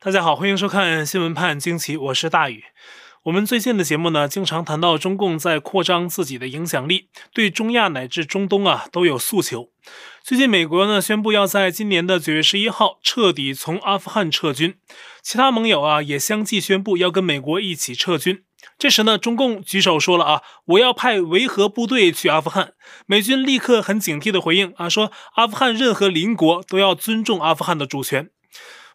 大家好，欢迎收看《新闻判惊奇》，我是大宇。我们最近的节目呢，经常谈到中共在扩张自己的影响力，对中亚乃至中东啊都有诉求。最近，美国呢宣布要在今年的九月十一号彻底从阿富汗撤军，其他盟友啊也相继宣布要跟美国一起撤军。这时呢，中共举手说了啊，我要派维和部队去阿富汗。美军立刻很警惕的回应啊，说阿富汗任何邻国都要尊重阿富汗的主权。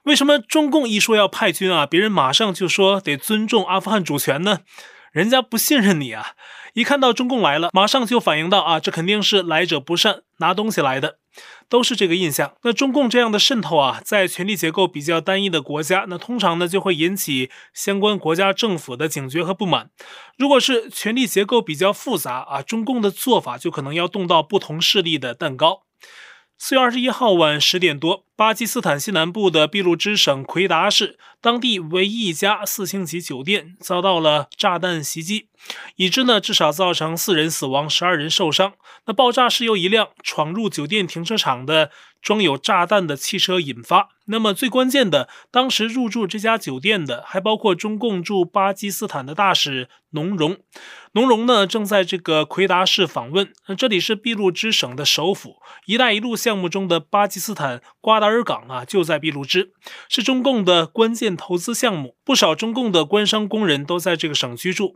为什么中共一说要派军啊，别人马上就说得尊重阿富汗主权呢？人家不信任你啊！一看到中共来了，马上就反应到啊，这肯定是来者不善，拿东西来的，都是这个印象。那中共这样的渗透啊，在权力结构比较单一的国家，那通常呢就会引起相关国家政府的警觉和不满。如果是权力结构比较复杂啊，中共的做法就可能要动到不同势力的蛋糕。四月二十一号晚十点多，巴基斯坦西南部的俾路支省奎达市，当地唯一一家四星级酒店遭到了炸弹袭击，已知呢至少造成四人死亡，十二人受伤。那爆炸是由一辆闯入酒店停车场的装有炸弹的汽车引发。那么最关键的，当时入住这家酒店的还包括中共驻巴基斯坦的大使农荣。农荣呢正在这个奎达市访问。那这里是俾路支省的首府，“一带一路”项目中的巴基斯坦瓜达尔港啊就在俾路支，是中共的关键投资项目。不少中共的官商工人都在这个省居住。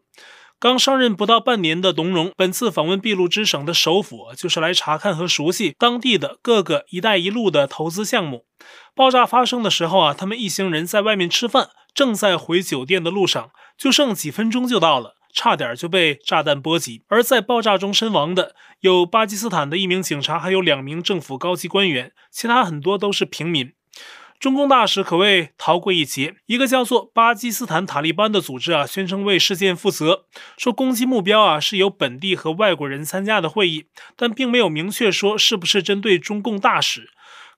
刚上任不到半年的董荣，本次访问俾路支省的首府，就是来查看和熟悉当地的各个“一带一路”的投资项目。爆炸发生的时候啊，他们一行人在外面吃饭，正在回酒店的路上，就剩几分钟就到了，差点就被炸弹波及。而在爆炸中身亡的有巴基斯坦的一名警察，还有两名政府高级官员，其他很多都是平民。中共大使可谓逃过一劫。一个叫做巴基斯坦塔利班的组织啊，宣称为事件负责，说攻击目标啊是由本地和外国人参加的会议，但并没有明确说是不是针对中共大使。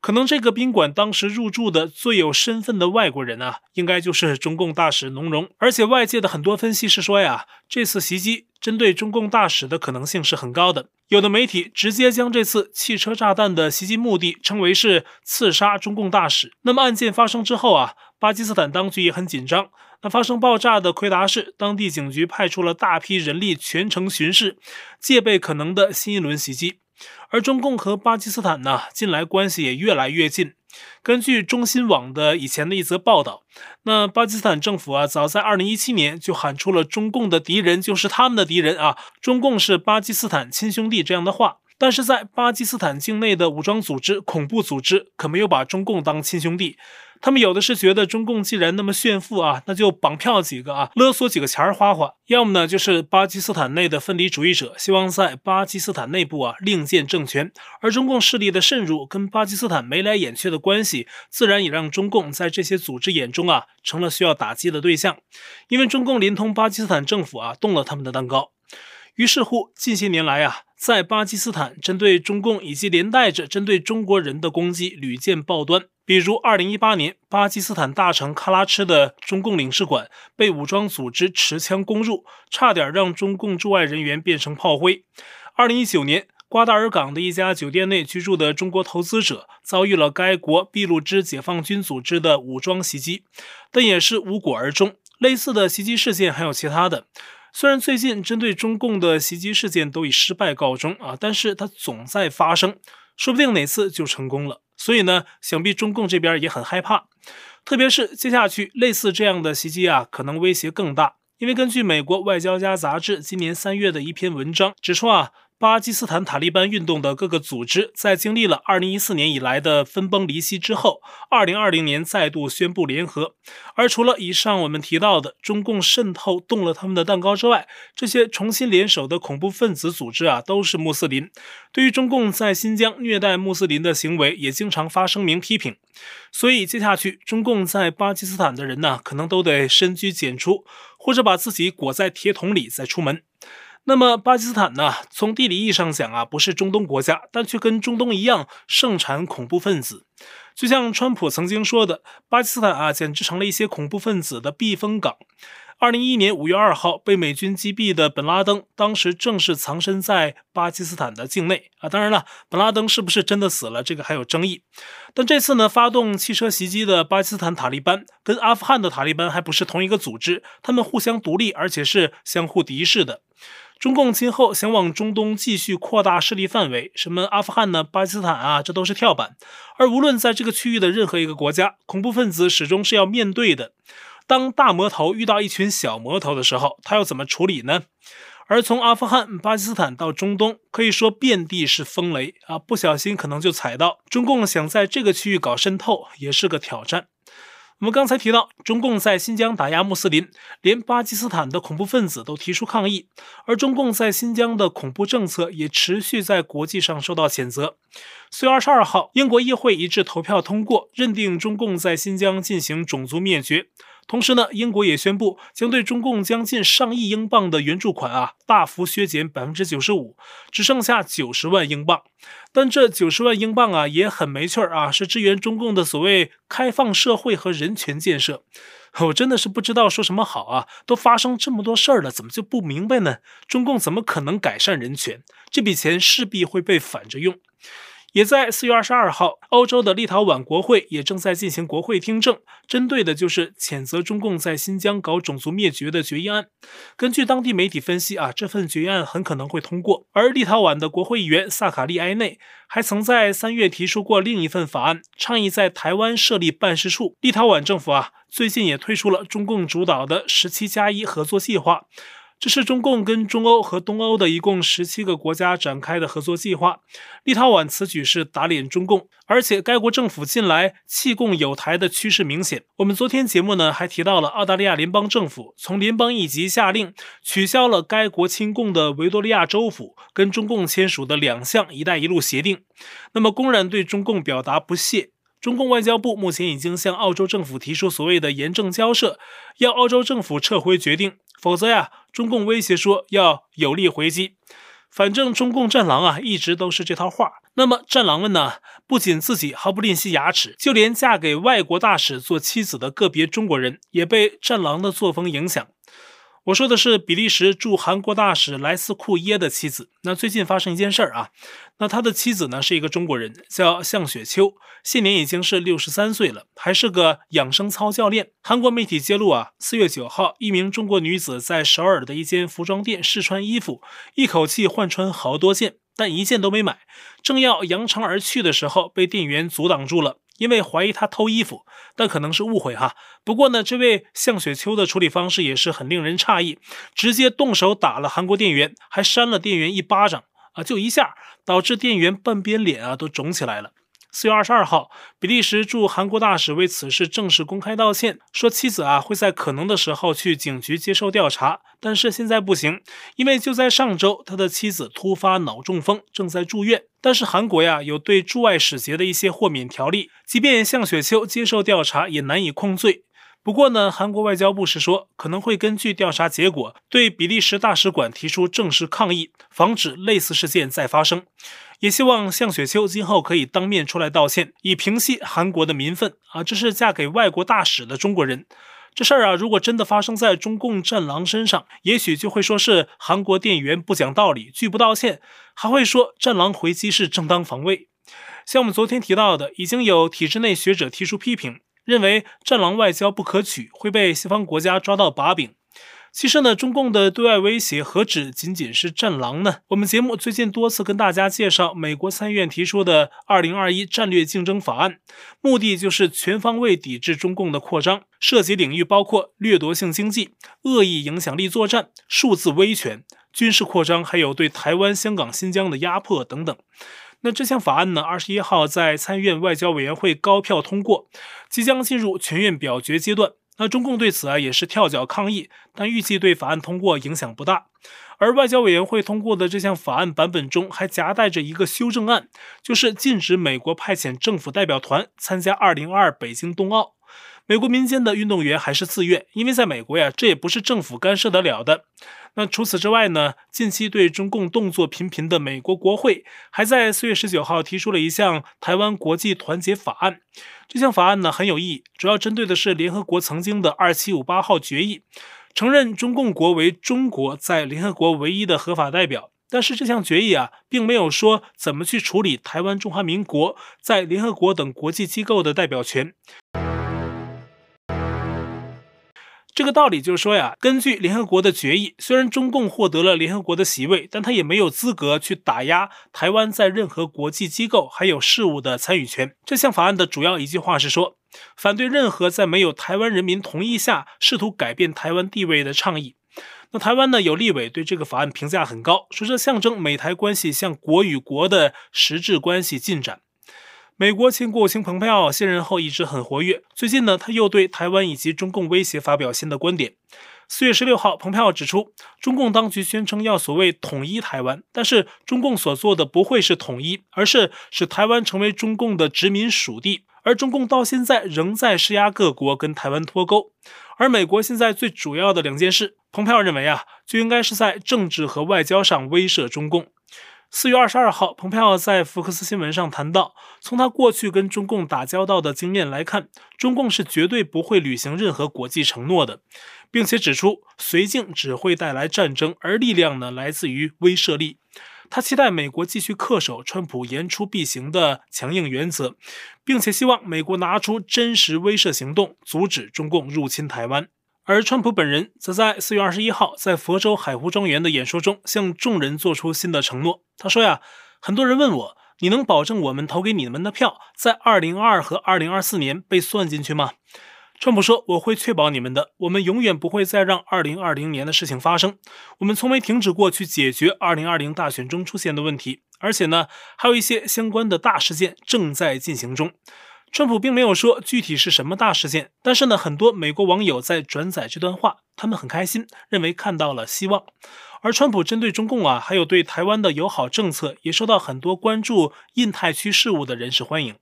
可能这个宾馆当时入住的最有身份的外国人啊，应该就是中共大使农荣。而且外界的很多分析是说呀，这次袭击针对中共大使的可能性是很高的。有的媒体直接将这次汽车炸弹的袭击目的称为是刺杀中共大使。那么案件发生之后啊，巴基斯坦当局也很紧张。那发生爆炸的奎达市当地警局派出了大批人力全程巡视，戒备可能的新一轮袭击。而中共和巴基斯坦呢，近来关系也越来越近。根据中新网的以前的一则报道，那巴基斯坦政府啊，早在2017年就喊出了“中共的敌人就是他们的敌人”啊，“中共是巴基斯坦亲兄弟”这样的话。但是在巴基斯坦境内的武装组织、恐怖组织可没有把中共当亲兄弟，他们有的是觉得中共既然那么炫富啊，那就绑票几个啊，勒索几个钱儿花花；要么呢就是巴基斯坦内的分离主义者，希望在巴基斯坦内部啊另建政权。而中共势力的渗入跟巴基斯坦眉来眼去的关系，自然也让中共在这些组织眼中啊成了需要打击的对象，因为中共连同巴基斯坦政府啊动了他们的蛋糕。于是乎，近些年来啊，在巴基斯坦针对中共以及连带着针对中国人的攻击屡见报端。比如，二零一八年，巴基斯坦大城喀拉施的中共领事馆被武装组织持枪攻入，差点让中共驻外人员变成炮灰。二零一九年，瓜达尔港的一家酒店内居住的中国投资者遭遇了该国俾路支解放军组织的武装袭击，但也是无果而终。类似的袭击事件还有其他的。虽然最近针对中共的袭击事件都以失败告终啊，但是它总在发生，说不定哪次就成功了。所以呢，想必中共这边也很害怕，特别是接下去类似这样的袭击啊，可能威胁更大。因为根据美国外交家杂志今年三月的一篇文章指出啊。巴基斯坦塔利班运动的各个组织，在经历了2014年以来的分崩离析之后，2020年再度宣布联合。而除了以上我们提到的中共渗透动了他们的蛋糕之外，这些重新联手的恐怖分子组织啊，都是穆斯林。对于中共在新疆虐待穆斯林的行为，也经常发声明批评。所以接下去，中共在巴基斯坦的人呢，可能都得深居简出，或者把自己裹在铁桶里再出门。那么巴基斯坦呢？从地理意义上讲啊，不是中东国家，但却跟中东一样盛产恐怖分子。就像川普曾经说的，巴基斯坦啊，简直成了一些恐怖分子的避风港。二零一一年五月二号被美军击毙的本拉登，当时正是藏身在巴基斯坦的境内啊。当然了，本拉登是不是真的死了，这个还有争议。但这次呢，发动汽车袭击的巴基斯坦塔利班跟阿富汗的塔利班还不是同一个组织，他们互相独立，而且是相互敌视的。中共今后想往中东继续扩大势力范围，什么阿富汗呢、巴基斯坦啊，这都是跳板。而无论在这个区域的任何一个国家，恐怖分子始终是要面对的。当大魔头遇到一群小魔头的时候，他要怎么处理呢？而从阿富汗、巴基斯坦到中东，可以说遍地是风雷啊，不小心可能就踩到。中共想在这个区域搞渗透，也是个挑战。我们刚才提到，中共在新疆打压穆斯林，连巴基斯坦的恐怖分子都提出抗议，而中共在新疆的恐怖政策也持续在国际上受到谴责。四月二十二号，英国议会一致投票通过，认定中共在新疆进行种族灭绝。同时呢，英国也宣布将对中共将近上亿英镑的援助款啊大幅削减百分之九十五，只剩下九十万英镑。但这九十万英镑啊也很没趣儿啊，是支援中共的所谓开放社会和人权建设。我真的是不知道说什么好啊！都发生这么多事儿了，怎么就不明白呢？中共怎么可能改善人权？这笔钱势必会被反着用。也在四月二十二号，欧洲的立陶宛国会也正在进行国会听证，针对的就是谴责中共在新疆搞种族灭绝的决议案。根据当地媒体分析啊，这份决议案很可能会通过。而立陶宛的国会议员萨卡利埃内还曾在三月提出过另一份法案，倡议在台湾设立办事处。立陶宛政府啊，最近也推出了中共主导的十七加一合作计划。这是中共跟中欧和东欧的一共十七个国家展开的合作计划。立陶宛此举是打脸中共，而且该国政府近来弃共友台的趋势明显。我们昨天节目呢还提到了澳大利亚联邦政府从联邦一级下令取消了该国亲共的维多利亚州府跟中共签署的两项“一带一路”协定，那么公然对中共表达不屑。中共外交部目前已经向澳洲政府提出所谓的严正交涉，要澳洲政府撤回决定，否则呀，中共威胁说要有力回击。反正中共战狼啊，一直都是这套话。那么战狼们呢，不仅自己毫不吝惜牙齿，就连嫁给外国大使做妻子的个别中国人，也被战狼的作风影响。我说的是比利时驻韩国大使莱斯库耶的妻子。那最近发生一件事儿啊，那他的妻子呢是一个中国人，叫向雪秋，现年已经是六十三岁了，还是个养生操教练。韩国媒体揭露啊，四月九号，一名中国女子在首尔的一间服装店试穿衣服，一口气换穿好多件，但一件都没买，正要扬长而去的时候，被店员阻挡住了。因为怀疑他偷衣服，但可能是误会哈。不过呢，这位向雪秋的处理方式也是很令人诧异，直接动手打了韩国店员，还扇了店员一巴掌啊，就一下，导致店员半边脸啊都肿起来了。四月二十二号，比利时驻韩国大使为此事正式公开道歉，说妻子啊会在可能的时候去警局接受调查，但是现在不行，因为就在上周，他的妻子突发脑中风，正在住院。但是韩国呀有对驻外使节的一些豁免条例，即便向雪秋接受调查，也难以控罪。不过呢，韩国外交部是说可能会根据调查结果对比利时大使馆提出正式抗议，防止类似事件再发生。也希望向雪秋今后可以当面出来道歉，以平息韩国的民愤啊！这是嫁给外国大使的中国人，这事儿啊，如果真的发生在中共战狼身上，也许就会说是韩国店员不讲道理，拒不道歉，还会说战狼回击是正当防卫。像我们昨天提到的，已经有体制内学者提出批评，认为战狼外交不可取，会被西方国家抓到把柄。其实呢，中共的对外威胁何止仅仅是战狼呢？我们节目最近多次跟大家介绍美国参议院提出的二零二一战略竞争法案，目的就是全方位抵制中共的扩张，涉及领域包括掠夺性经济、恶意影响力作战、数字威权、军事扩张，还有对台湾、香港、新疆的压迫等等。那这项法案呢，二十一号在参议院外交委员会高票通过，即将进入全院表决阶段。那中共对此啊也是跳脚抗议，但预计对法案通过影响不大。而外交委员会通过的这项法案版本中还夹带着一个修正案，就是禁止美国派遣政府代表团参加二零二二北京冬奥。美国民间的运动员还是自愿，因为在美国呀，这也不是政府干涉得了的。那除此之外呢，近期对中共动作频频的美国国会，还在四月十九号提出了一项台湾国际团结法案。这项法案呢很有意义，主要针对的是联合国曾经的二七五八号决议，承认中共国为中国在联合国唯一的合法代表。但是这项决议啊，并没有说怎么去处理台湾中华民国在联合国等国际机构的代表权。这个道理就是说呀，根据联合国的决议，虽然中共获得了联合国的席位，但他也没有资格去打压台湾在任何国际机构还有事务的参与权。这项法案的主要一句话是说，反对任何在没有台湾人民同意下试图改变台湾地位的倡议。那台湾呢，有立委对这个法案评价很高，说这象征美台关系向国与国的实质关系进展。美国前国务卿蓬佩奥卸任后一直很活跃，最近呢，他又对台湾以及中共威胁发表新的观点。四月十六号，蓬佩奥指出，中共当局宣称要所谓统一台湾，但是中共所做的不会是统一，而是使台湾成为中共的殖民属地。而中共到现在仍在施压各国跟台湾脱钩，而美国现在最主要的两件事，蓬佩奥认为啊，就应该是在政治和外交上威慑中共。四月二十二号，蓬佩奥在福克斯新闻上谈到，从他过去跟中共打交道的经验来看，中共是绝对不会履行任何国际承诺的，并且指出绥靖只会带来战争，而力量呢，来自于威慑力。他期待美国继续恪守川普言出必行的强硬原则，并且希望美国拿出真实威慑行动，阻止中共入侵台湾。而川普本人则在四月二十一号在佛州海湖庄园的演说中，向众人做出新的承诺。他说呀，很多人问我，你能保证我们投给你们的票在二零二二和二零二四年被算进去吗？川普说：“我会确保你们的，我们永远不会再让2020年的事情发生。我们从没停止过去解决2020大选中出现的问题，而且呢，还有一些相关的大事件正在进行中。”川普并没有说具体是什么大事件，但是呢，很多美国网友在转载这段话，他们很开心，认为看到了希望。而川普针对中共啊，还有对台湾的友好政策，也受到很多关注印太区事务的人士欢迎。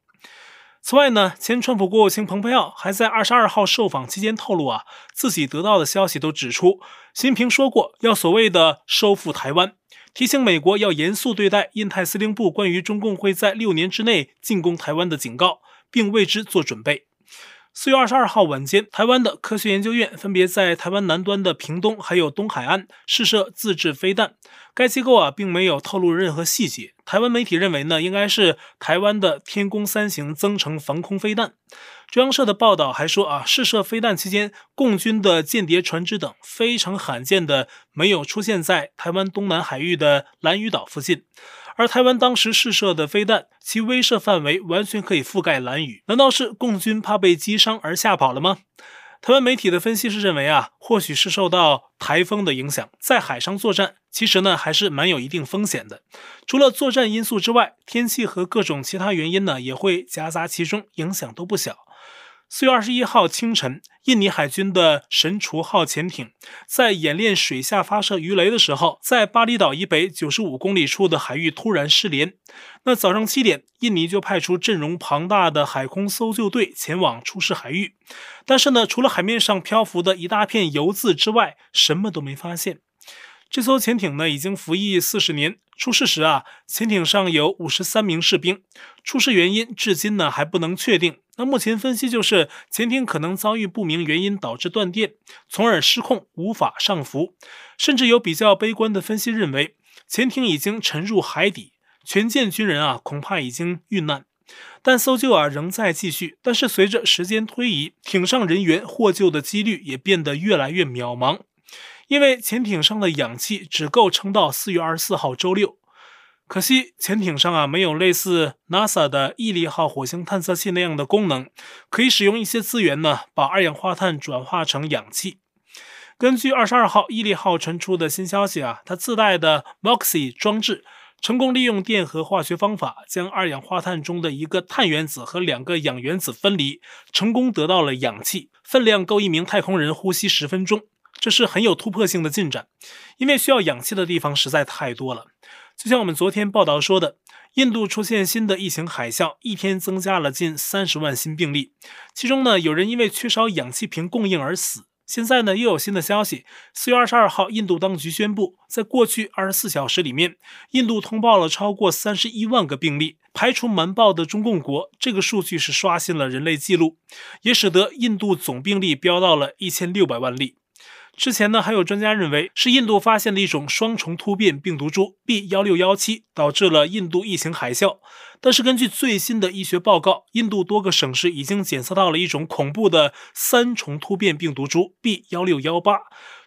此外呢，前川普国务卿蓬佩奥还在二十二号受访期间透露啊，自己得到的消息都指出，习近平说过要所谓的收复台湾，提醒美国要严肃对待印太司令部关于中共会在六年之内进攻台湾的警告，并为之做准备。四月二十二号晚间，台湾的科学研究院分别在台湾南端的屏东还有东海岸试射自制飞弹。该机构啊，并没有透露任何细节。台湾媒体认为呢，应该是台湾的天宫三型增程防空飞弹。中央社的报道还说啊，试射飞弹期间，共军的间谍船只等非常罕见的没有出现在台湾东南海域的兰屿岛附近。而台湾当时试射的飞弹，其威慑范围完全可以覆盖蓝屿。难道是共军怕被击伤而吓跑了吗？台湾媒体的分析是认为啊，或许是受到台风的影响，在海上作战，其实呢还是蛮有一定风险的。除了作战因素之外，天气和各种其他原因呢，也会夹杂其中，影响都不小。四月二十一号清晨，印尼海军的神厨号潜艇在演练水下发射鱼雷的时候，在巴厘岛以北九十五公里处的海域突然失联。那早上七点，印尼就派出阵容庞大的海空搜救队前往出事海域，但是呢，除了海面上漂浮的一大片油渍之外，什么都没发现。这艘潜艇呢，已经服役四十年。出事时啊，潜艇上有五十三名士兵。出事原因至今呢还不能确定。那目前分析就是潜艇可能遭遇不明原因导致断电，从而失控无法上浮。甚至有比较悲观的分析认为，潜艇已经沉入海底，全舰军人啊恐怕已经遇难。但搜救啊仍在继续。但是随着时间推移，艇上人员获救的几率也变得越来越渺茫。因为潜艇上的氧气只够撑到四月二十四号周六，可惜潜艇上啊没有类似 NASA 的毅力号火星探测器那样的功能，可以使用一些资源呢，把二氧化碳转化成氧气。根据二十二号毅力号传出的新消息啊，它自带的 MOXIE 装置成功利用电荷化学方法，将二氧化碳中的一个碳原子和两个氧原子分离，成功得到了氧气，分量够一名太空人呼吸十分钟。这是很有突破性的进展，因为需要氧气的地方实在太多了。就像我们昨天报道说的，印度出现新的疫情海啸，一天增加了近三十万新病例，其中呢有人因为缺少氧气瓶供应而死。现在呢又有新的消息，四月二十二号，印度当局宣布，在过去二十四小时里面，印度通报了超过三十一万个病例，排除瞒报的中共国，这个数据是刷新了人类记录，也使得印度总病例飙到了一千六百万例。之前呢，还有专家认为是印度发现了一种双重突变病毒株 B 幺六幺七，导致了印度疫情海啸。但是根据最新的医学报告，印度多个省市已经检测到了一种恐怖的三重突变病毒株 B 幺六幺八，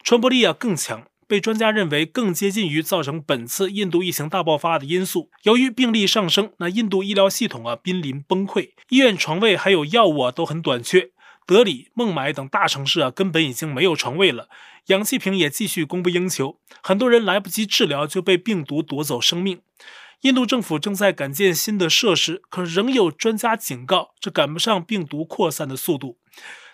传播力啊更强，被专家认为更接近于造成本次印度疫情大爆发的因素。由于病例上升，那印度医疗系统啊濒临崩溃，医院床位还有药物啊都很短缺。德里、孟买等大城市啊，根本已经没有床位了，氧气瓶也继续供不应求，很多人来不及治疗就被病毒夺走生命。印度政府正在赶建新的设施，可仍有专家警告，这赶不上病毒扩散的速度。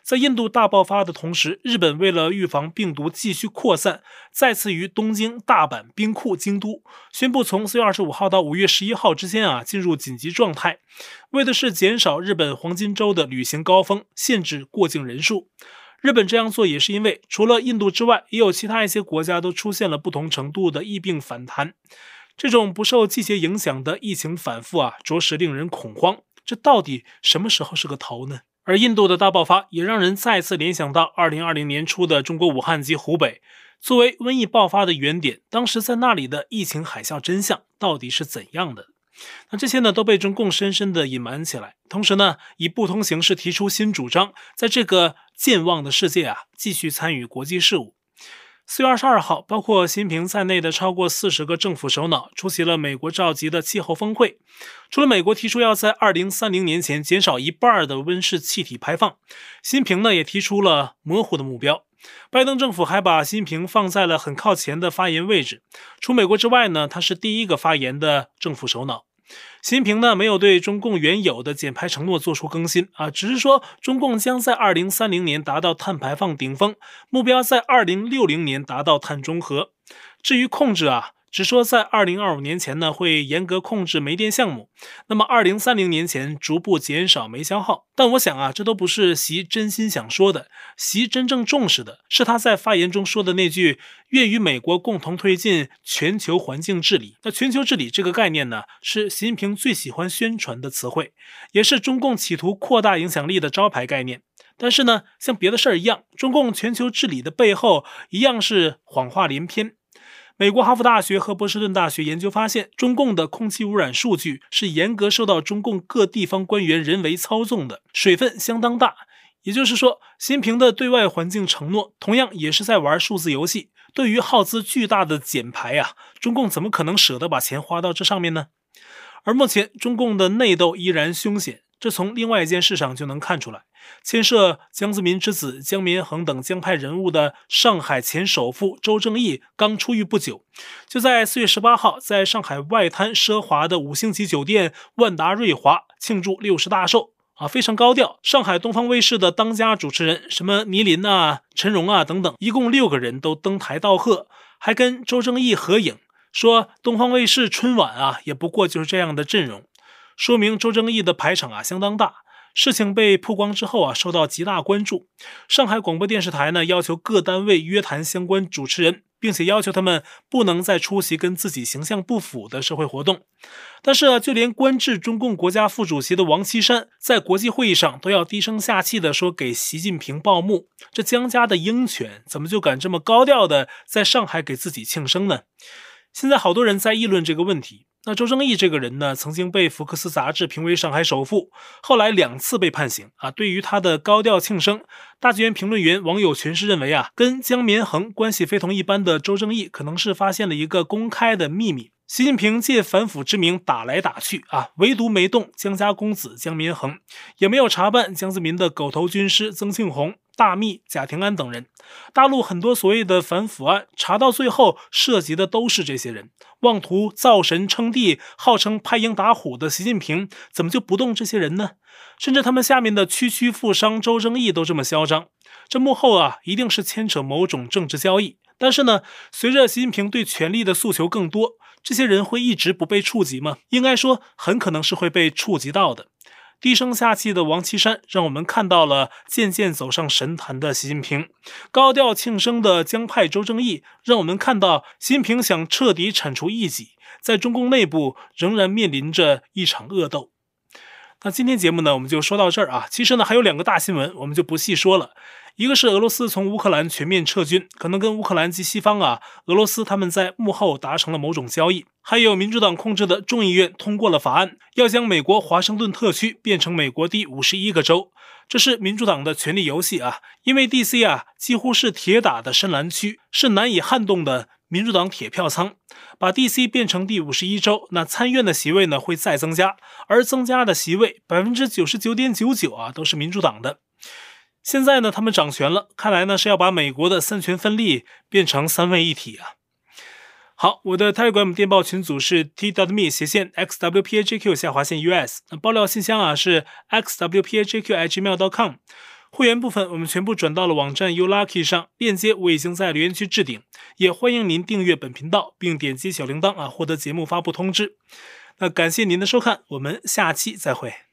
在印度大爆发的同时，日本为了预防病毒继续扩散，再次于东京、大阪、兵库、京都宣布，从四月二十五号到五月十一号之间啊，进入紧急状态，为的是减少日本黄金周的旅行高峰，限制过境人数。日本这样做也是因为，除了印度之外，也有其他一些国家都出现了不同程度的疫病反弹。这种不受季节影响的疫情反复啊，着实令人恐慌。这到底什么时候是个头呢？而印度的大爆发也让人再次联想到2020年初的中国武汉及湖北，作为瘟疫爆发的原点，当时在那里的疫情海啸真相到底是怎样的？那这些呢都被中共深深的隐瞒起来，同时呢以不同形式提出新主张，在这个健忘的世界啊继续参与国际事务。四月二十二号，包括习近平在内的超过四十个政府首脑出席了美国召集的气候峰会。除了美国提出要在二零三零年前减少一半的温室气体排放，习近平呢也提出了模糊的目标。拜登政府还把习近平放在了很靠前的发言位置。除美国之外呢，他是第一个发言的政府首脑。习近平呢没有对中共原有的减排承诺做出更新啊，只是说中共将在二零三零年达到碳排放顶峰，目标在二零六零年达到碳中和。至于控制啊。只说在二零二五年前呢，会严格控制煤电项目，那么二零三零年前逐步减少煤消耗。但我想啊，这都不是习真心想说的。习真正重视的是他在发言中说的那句“愿与美国共同推进全球环境治理”。那全球治理这个概念呢，是习近平最喜欢宣传的词汇，也是中共企图扩大影响力的招牌概念。但是呢，像别的事儿一样，中共全球治理的背后一样是谎话连篇。美国哈佛大学和波士顿大学研究发现，中共的空气污染数据是严格受到中共各地方官员人为操纵的，水分相当大。也就是说，习近平的对外环境承诺同样也是在玩数字游戏。对于耗资巨大的减排啊，中共怎么可能舍得把钱花到这上面呢？而目前，中共的内斗依然凶险。这从另外一件事上就能看出来，牵涉江泽民之子江绵恒等江派人物的上海前首富周正义刚出狱不久，就在四月十八号，在上海外滩奢华的五星级酒店万达瑞华庆祝六十大寿啊，非常高调。上海东方卫视的当家主持人，什么倪琳啊、陈荣啊等等，一共六个人都登台道贺，还跟周正义合影，说东方卫视春晚啊，也不过就是这样的阵容。说明周正义的排场啊相当大，事情被曝光之后啊受到极大关注。上海广播电视台呢要求各单位约谈相关主持人，并且要求他们不能再出席跟自己形象不符的社会活动。但是啊，就连官至中共国家副主席的王岐山在国际会议上都要低声下气的说给习近平报幕。这江家的鹰犬怎么就敢这么高调的在上海给自己庆生呢？现在好多人在议论这个问题。那周正义这个人呢，曾经被福克斯杂志评为上海首富，后来两次被判刑啊。对于他的高调庆生，大纪元评论员网友群是认为啊，跟江绵恒关系非同一般的周正义，可能是发现了一个公开的秘密。习近平借反腐之名打来打去啊，唯独没动江家公子江绵恒，也没有查办江泽民的狗头军师曾庆红。大秘贾廷安等人，大陆很多所谓的反腐案，查到最后涉及的都是这些人。妄图造神称帝，号称拍鹰打虎的习近平，怎么就不动这些人呢？甚至他们下面的区区富商周正义都这么嚣张，这幕后啊，一定是牵扯某种政治交易。但是呢，随着习近平对权力的诉求更多，这些人会一直不被触及吗？应该说，很可能是会被触及到的。低声下气的王岐山，让我们看到了渐渐走上神坛的习近平；高调庆生的江派周正义，让我们看到习近平想彻底铲除异己，在中共内部仍然面临着一场恶斗。那今天节目呢，我们就说到这儿啊。其实呢，还有两个大新闻，我们就不细说了。一个是俄罗斯从乌克兰全面撤军，可能跟乌克兰及西方啊、俄罗斯他们在幕后达成了某种交易；还有民主党控制的众议院通过了法案，要将美国华盛顿特区变成美国第五十一个州。这是民主党的权力游戏啊，因为 DC 啊几乎是铁打的深蓝区，是难以撼动的民主党铁票仓。把 DC 变成第五十一州，那参院的席位呢会再增加，而增加的席位百分之九十九点九九啊都是民主党的。现在呢他们掌权了，看来呢是要把美国的三权分立变成三位一体啊。好，我的 Telegram 电报群组是 t.me 斜线 xwpajq 下划线 us，那爆料信箱啊是 xwpajq@gmail.com。会员部分我们全部转到了网站 u lucky 上，链接我已经在留言区置顶，也欢迎您订阅本频道并点击小铃铛啊，获得节目发布通知。那感谢您的收看，我们下期再会。